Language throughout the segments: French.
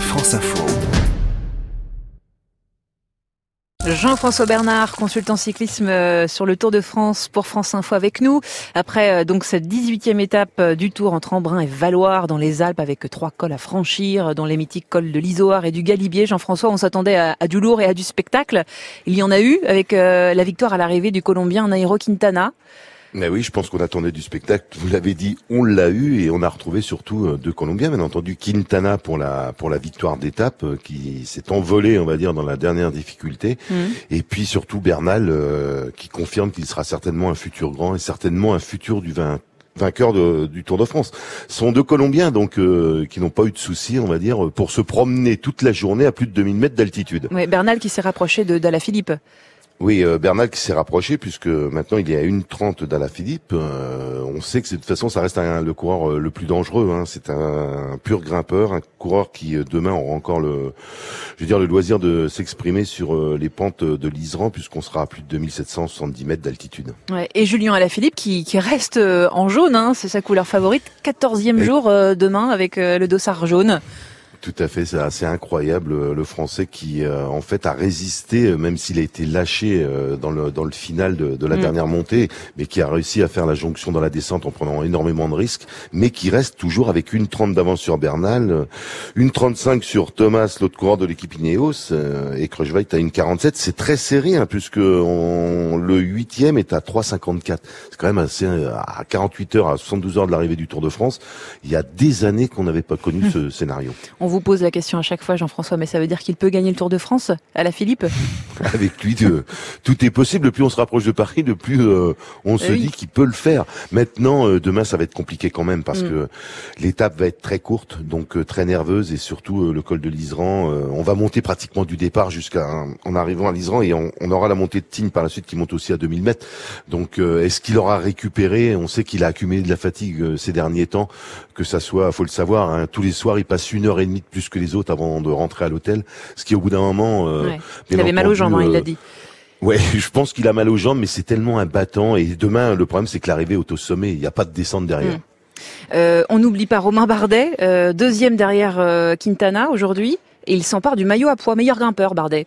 France Info. Jean-François Bernard, consultant cyclisme euh, sur le Tour de France pour France Info avec nous. Après euh, donc cette 18e étape euh, du Tour entre Embrun et Valoir dans les Alpes avec trois cols à franchir, dont les mythiques cols de l'Isoard et du Galibier. Jean-François, on s'attendait à, du lourd et à du spectacle. Il y en a eu avec la victoire à l'arrivée du Colombien Nairo Quintana. Mais oui, je pense qu'on attendait du spectacle. Vous l'avez dit, on l'a eu et on a retrouvé surtout euh, deux Colombiens, bien entendu Quintana pour la pour la victoire d'étape euh, qui s'est envolé, on va dire, dans la dernière difficulté, mmh. et puis surtout Bernal euh, qui confirme qu'il sera certainement un futur grand et certainement un futur du vainqueur du Tour de France. Ce sont deux Colombiens donc qui n'ont pas eu de soucis, on va dire, pour se promener toute la journée à plus de 2000 mètres d'altitude. Oui, Bernal qui s'est rapproché de Philippe. Oui, euh, Bernal qui s'est rapproché puisque maintenant il est à une trente d'Ala Philippe. Euh, on sait que de toute façon ça reste le coureur euh, le plus dangereux. Hein. C'est un, pur grimpeur, un coureur qui demain aura encore le, je veux dire le loisir de s'exprimer sur les pentes de l'Isran puisqu'on sera à plus de 2770 mètres d'altitude. Ouais, et Julien Alaphilippe qui, qui reste en jaune, hein, c'est sa couleur favorite. 14e jour demain avec le dossard jaune. Tout à fait, c'est assez incroyable euh, le Français qui euh, en fait a résisté, euh, même s'il a été lâché dans le dans le final de, de la mm. dernière montée, mais qui a réussi à faire la jonction dans la descente en prenant énormément de risques, mais qui reste toujours avec une 30 d'avance sur Bernal, une 35 sur Thomas, l'autre coureur de l'équipe Ineos, et Kruijswijk a une 47. C'est très serré, hein, puisque on, le huitième est à 3,54. C'est quand même assez à 48 heures, à 72 heures de l'arrivée du Tour de France. Il y a des années qu'on n'avait pas connu ce scénario. On vous pose la question à chaque fois, Jean-François, mais ça veut dire qu'il peut gagner le Tour de France à la Philippe? Avec lui, tout est possible. Plus on se rapproche de Paris, de plus euh, on se eh dit qu'il peut le faire. Maintenant, euh, demain, ça va être compliqué quand même parce mm. que l'étape va être très courte, donc euh, très nerveuse et surtout le col de l'Isran. on va monter pratiquement du départ jusqu'à en arrivant à l'Isran et on, aura la montée de Tignes par la suite qui monte aussi à 2000 mètres. Donc, est-ce qu'il aura récupéré? On sait qu'il a accumulé de la fatigue ces derniers temps, que ça soit, faut le savoir, hein, tous les soirs, il passe une heure et demie plus que les autres avant de rentrer à l'hôtel. Ce qui, au bout d'un moment, euh, il avait mal aux jambes, hein, il l'a euh, dit. Ouais, je pense qu'il a mal aux jambes, mais c'est tellement un battant. Et demain, le problème, c'est que l'arrivée est au sommet. Il n'y a pas de descente derrière. Hmm. Euh, on n'oublie pas Romain Bardet, euh, deuxième derrière Quintana aujourd'hui, et il s'empare du maillot à poids, meilleur grimpeur Bardet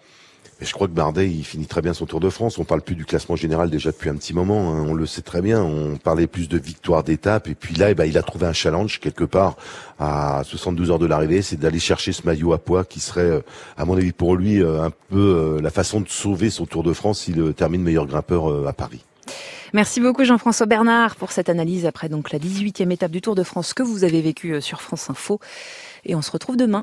je crois que Bardet, il finit très bien son Tour de France. On parle plus du classement général déjà depuis un petit moment. Hein. On le sait très bien. On parlait plus de victoires d'étape. Et puis là, eh ben, il a trouvé un challenge quelque part à 72 heures de l'arrivée. C'est d'aller chercher ce maillot à poids qui serait, euh, à mon avis, pour lui, euh, un peu euh, la façon de sauver son Tour de France s'il termine meilleur grimpeur à Paris. Merci beaucoup Jean-François Bernard pour cette analyse après donc la 18e étape du Tour de France que vous avez vécue sur France Info. Et on se retrouve demain.